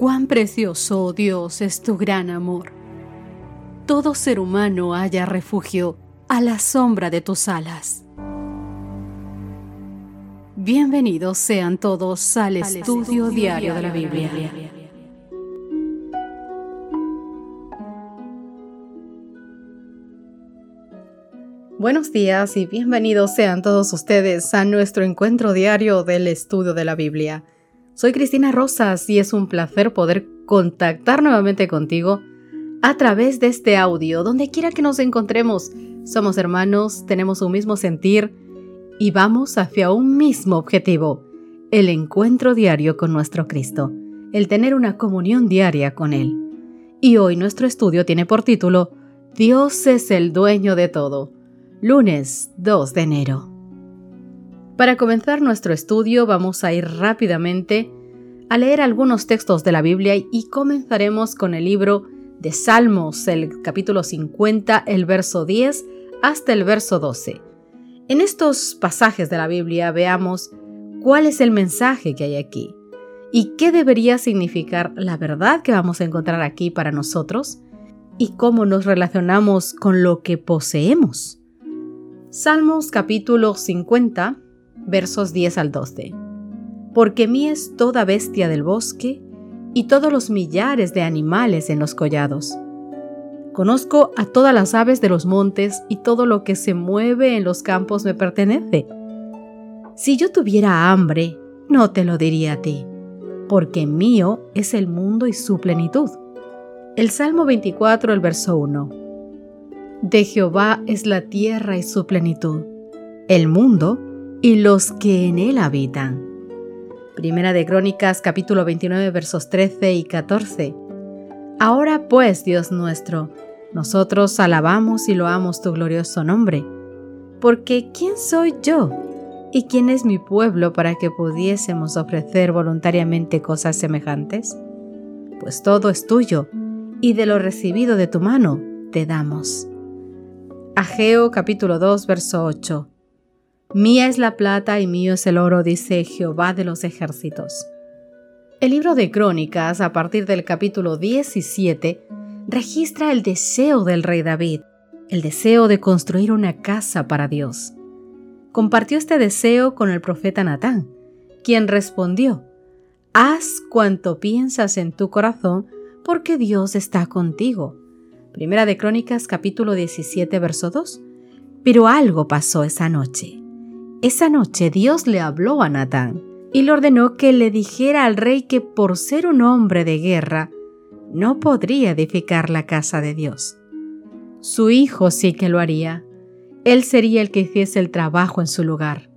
Cuán precioso, oh Dios, es tu gran amor. Todo ser humano haya refugio a la sombra de tus alas. Bienvenidos sean todos al, estudio, diario de la Biblia. Buenos días y bienvenidos sean todos ustedes a nuestro encuentro diario del estudio de la Biblia. Soy Cristina Rosas y es un placer poder contactar nuevamente contigo a través de este audio, donde quiera que nos encontremos. Somos hermanos, tenemos un mismo sentir y vamos hacia un mismo objetivo, el encuentro diario con nuestro Cristo, el tener una comunión diaria con Él. Y hoy nuestro estudio tiene por título Dios es el dueño de todo lunes 2 de enero. Para comenzar nuestro estudio vamos a ir rápidamente a leer algunos textos de la Biblia y comenzaremos con el libro de Salmos, el capítulo 50, el verso 10 hasta el verso 12. En estos pasajes de la Biblia veamos cuál es el mensaje que hay aquí y qué debería significar la verdad que vamos a encontrar aquí para nosotros y cómo nos relacionamos con lo que poseemos. Salmos capítulo 50, versos 10 al 12. Porque mí es toda bestia del bosque y todos los millares de animales en los collados. Conozco a todas las aves de los montes y todo lo que se mueve en los campos me pertenece. Si yo tuviera hambre, no te lo diría a ti, porque mío es el mundo y su plenitud. El Salmo 24, el verso 1. De Jehová es la tierra y su plenitud, el mundo y los que en él habitan. Primera de Crónicas capítulo 29 versos 13 y 14. Ahora pues, Dios nuestro, nosotros alabamos y loamos tu glorioso nombre, porque ¿quién soy yo y quién es mi pueblo para que pudiésemos ofrecer voluntariamente cosas semejantes? Pues todo es tuyo, y de lo recibido de tu mano te damos. Ageo capítulo 2 verso 8. Mía es la plata y mío es el oro, dice Jehová de los ejércitos. El libro de Crónicas, a partir del capítulo 17, registra el deseo del rey David, el deseo de construir una casa para Dios. Compartió este deseo con el profeta Natán, quien respondió, Haz cuanto piensas en tu corazón, porque Dios está contigo. Primera de Crónicas capítulo 17 verso 2. Pero algo pasó esa noche. Esa noche Dios le habló a Natán y le ordenó que le dijera al rey que por ser un hombre de guerra no podría edificar la casa de Dios. Su hijo sí que lo haría. Él sería el que hiciese el trabajo en su lugar.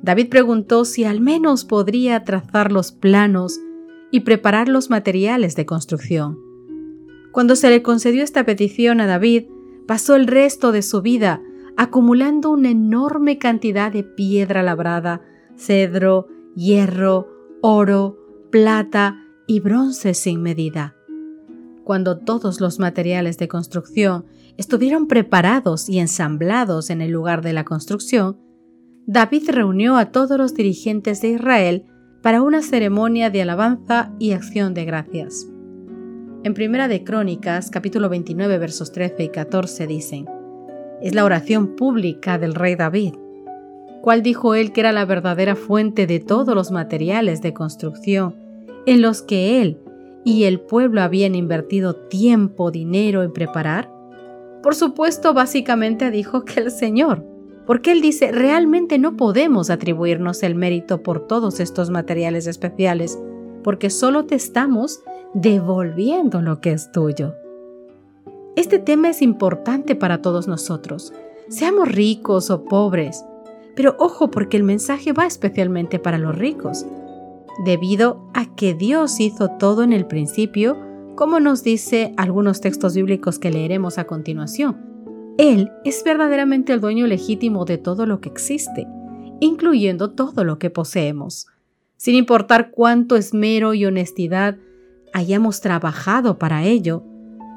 David preguntó si al menos podría trazar los planos y preparar los materiales de construcción. Cuando se le concedió esta petición a David, pasó el resto de su vida acumulando una enorme cantidad de piedra labrada, cedro, hierro, oro, plata y bronce sin medida. Cuando todos los materiales de construcción estuvieron preparados y ensamblados en el lugar de la construcción, David reunió a todos los dirigentes de Israel para una ceremonia de alabanza y acción de gracias. En Primera de Crónicas, capítulo 29, versos 13 y 14 dicen, es la oración pública del rey David, cual dijo él que era la verdadera fuente de todos los materiales de construcción en los que él y el pueblo habían invertido tiempo, dinero en preparar? Por supuesto, básicamente dijo que el Señor, porque él dice, realmente no podemos atribuirnos el mérito por todos estos materiales especiales, porque solo te estamos devolviendo lo que es tuyo. Este tema es importante para todos nosotros, seamos ricos o pobres, pero ojo porque el mensaje va especialmente para los ricos, debido a que Dios hizo todo en el principio, como nos dice algunos textos bíblicos que leeremos a continuación. Él es verdaderamente el dueño legítimo de todo lo que existe, incluyendo todo lo que poseemos, sin importar cuánto esmero y honestidad hayamos trabajado para ello,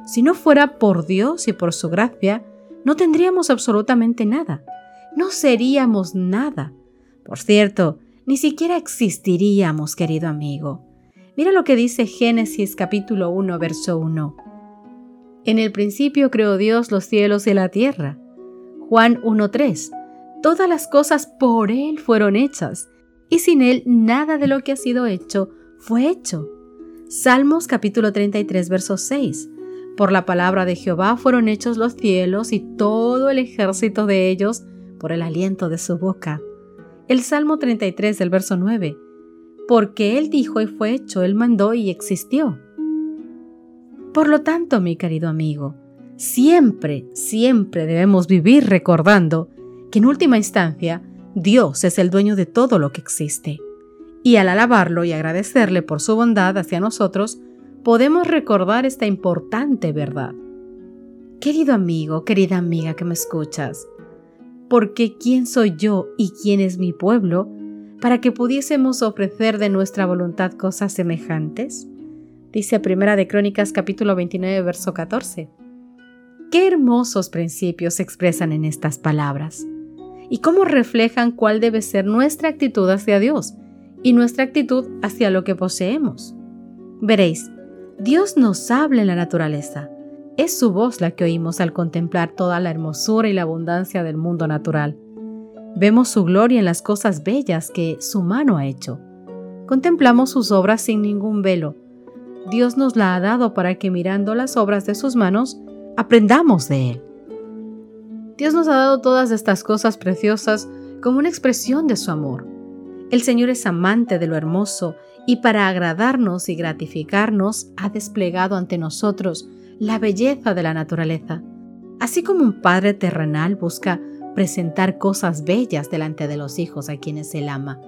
si no fuera por Dios y por su gracia, no tendríamos absolutamente nada. No seríamos nada. Por cierto, ni siquiera existiríamos, querido amigo. Mira lo que dice Génesis capítulo 1, verso 1. En el principio creó Dios los cielos y la tierra. Juan 1.3. Todas las cosas por Él fueron hechas, y sin Él nada de lo que ha sido hecho fue hecho. Salmos capítulo 33, verso 6. Por la palabra de Jehová fueron hechos los cielos y todo el ejército de ellos por el aliento de su boca. El Salmo 33 del verso 9. Porque Él dijo y fue hecho, Él mandó y existió. Por lo tanto, mi querido amigo, siempre, siempre debemos vivir recordando que en última instancia Dios es el dueño de todo lo que existe. Y al alabarlo y agradecerle por su bondad hacia nosotros, podemos recordar esta importante verdad. Querido amigo, querida amiga que me escuchas, porque ¿quién soy yo y quién es mi pueblo para que pudiésemos ofrecer de nuestra voluntad cosas semejantes? Dice Primera de Crónicas capítulo 29 verso 14. Qué hermosos principios se expresan en estas palabras y cómo reflejan cuál debe ser nuestra actitud hacia Dios y nuestra actitud hacia lo que poseemos. Veréis, Dios nos habla en la naturaleza, es su voz la que oímos al contemplar toda la hermosura y la abundancia del mundo natural. Vemos su gloria en las cosas bellas que su mano ha hecho. Contemplamos sus obras sin ningún velo. Dios nos la ha dado para que mirando las obras de sus manos, aprendamos de Él. Dios nos ha dado todas estas cosas preciosas como una expresión de su amor. El Señor es amante de lo hermoso y para agradarnos y gratificarnos ha desplegado ante nosotros la belleza de la naturaleza. Así como un padre terrenal busca presentar cosas bellas delante de los hijos a quienes él ama.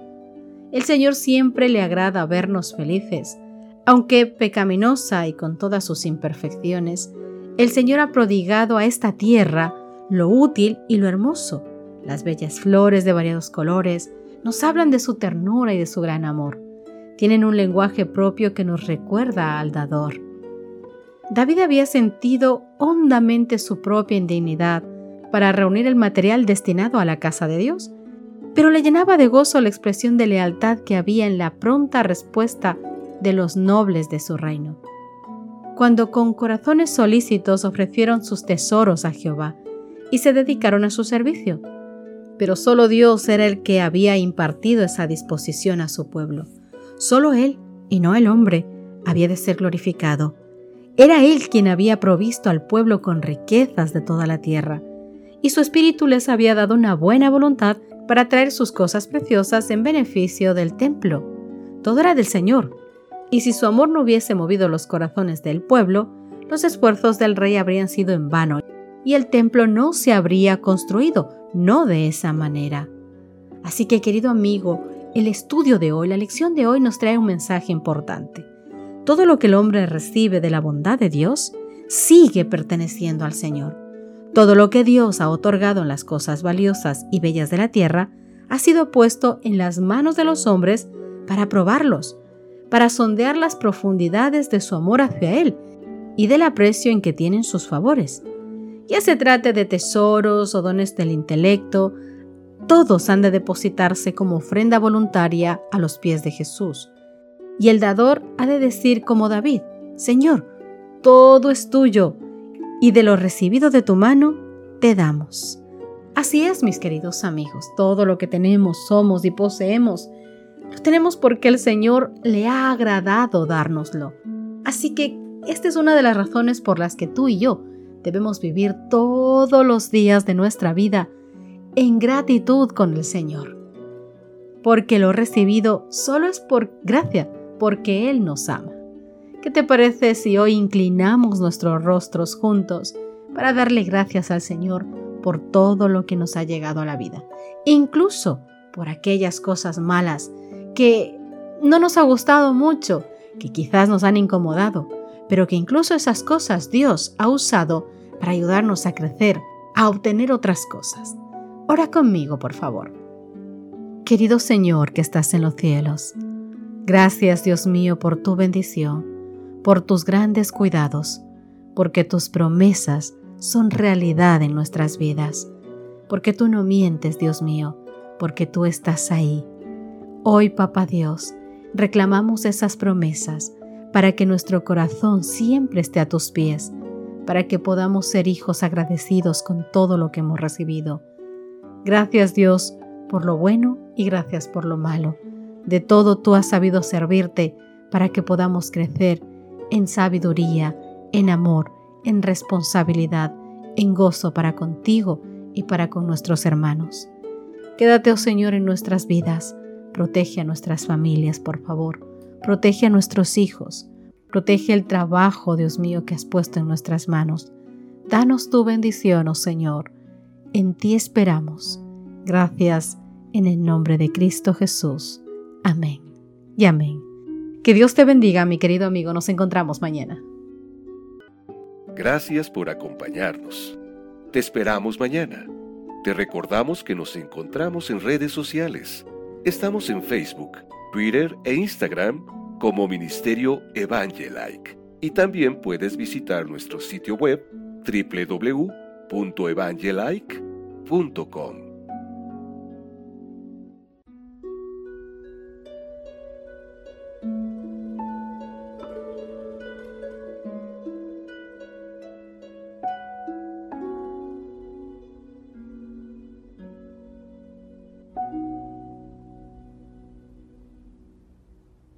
El Señor siempre le agrada vernos felices. Aunque pecaminosa y con todas sus imperfecciones, el Señor ha prodigado a esta tierra lo útil y lo hermoso. Las bellas flores de variados colores nos hablan de su ternura y de su gran amor. Tienen un lenguaje propio que nos recuerda al dador. David había sentido hondamente su propia indignidad para reunir el material destinado a la casa de Dios, pero le llenaba de gozo la expresión de lealtad que había en la pronta respuesta de los nobles de su reino. Cuando con corazones solícitos ofrecieron sus tesoros a Jehová y se dedicaron a su servicio, pero solo Dios era el que había impartido esa disposición a su pueblo. Solo Él, y no el hombre, había de ser glorificado era Él quien había provisto al pueblo con riquezas de toda la tierra, y su espíritu les había dado una buena voluntad para traer sus cosas preciosas en beneficio del templo. Todo era del Señor, y si su amor no hubiese movido los corazones del pueblo, los esfuerzos del rey habrían sido en vano, y el templo no se habría construido, no de esa manera. Así que, querido amigo, el estudio de hoy, la lección de hoy nos trae un mensaje importante. Todo lo que el hombre recibe de la bondad de Dios sigue perteneciendo al Señor. Todo lo que Dios ha otorgado en las cosas valiosas y bellas de la tierra ha sido puesto en las manos de los hombres para probarlos, para sondear las profundidades de su amor hacia Él y del aprecio en que tienen sus favores. Ya se trate de tesoros o dones del intelecto, todos han de depositarse como ofrenda voluntaria a los pies de Jesús. Y el dador ha de decir como David, Señor, todo es tuyo, y de lo recibido de tu mano te damos. Así es, mis queridos amigos, todo lo que tenemos, somos y poseemos, lo tenemos porque el Señor le ha agradado dárnoslo. Así que esta es una de las razones por las que tú y yo debemos vivir todos los días de nuestra vida en gratitud con el Señor. Porque lo recibido solo es por gracia porque Él nos ama. ¿Qué te parece si hoy inclinamos nuestros rostros juntos para darle gracias al Señor por todo lo que nos ha llegado a la vida? Incluso por aquellas cosas malas que no nos ha gustado mucho, que quizás nos han incomodado, pero que incluso esas cosas Dios ha usado para ayudarnos a crecer, a obtener otras cosas. Ora conmigo, por favor. Querido Señor que estás en los cielos, Gracias Dios mío por tu bendición, por tus grandes cuidados, porque tus promesas son realidad en nuestras vidas, porque tú no mientes Dios mío, porque tú estás ahí. Hoy, Papá Dios, reclamamos esas promesas para que nuestro corazón siempre esté a tus pies, para que podamos ser hijos agradecidos con todo lo que hemos recibido. Gracias Dios por lo bueno y gracias por lo malo. De todo tú has sabido servirte para que podamos crecer en sabiduría, en amor, en responsabilidad, en gozo para contigo y para con nuestros hermanos. Quédate, oh Señor, en nuestras vidas. Protege a nuestras familias, por favor. Protege a nuestros hijos. Protege el trabajo, Dios mío, que has puesto en nuestras manos. Danos tu bendición, oh Señor. En ti esperamos. Gracias en el nombre de Cristo Jesús. Amén y amén. Que Dios te bendiga, mi querido amigo. Nos encontramos mañana. Gracias por acompañarnos. Te esperamos mañana. Te recordamos que nos encontramos en redes sociales. Estamos en Facebook, Twitter e Instagram como Ministerio Evangelike. Y también puedes visitar nuestro sitio web www.evangelike.com.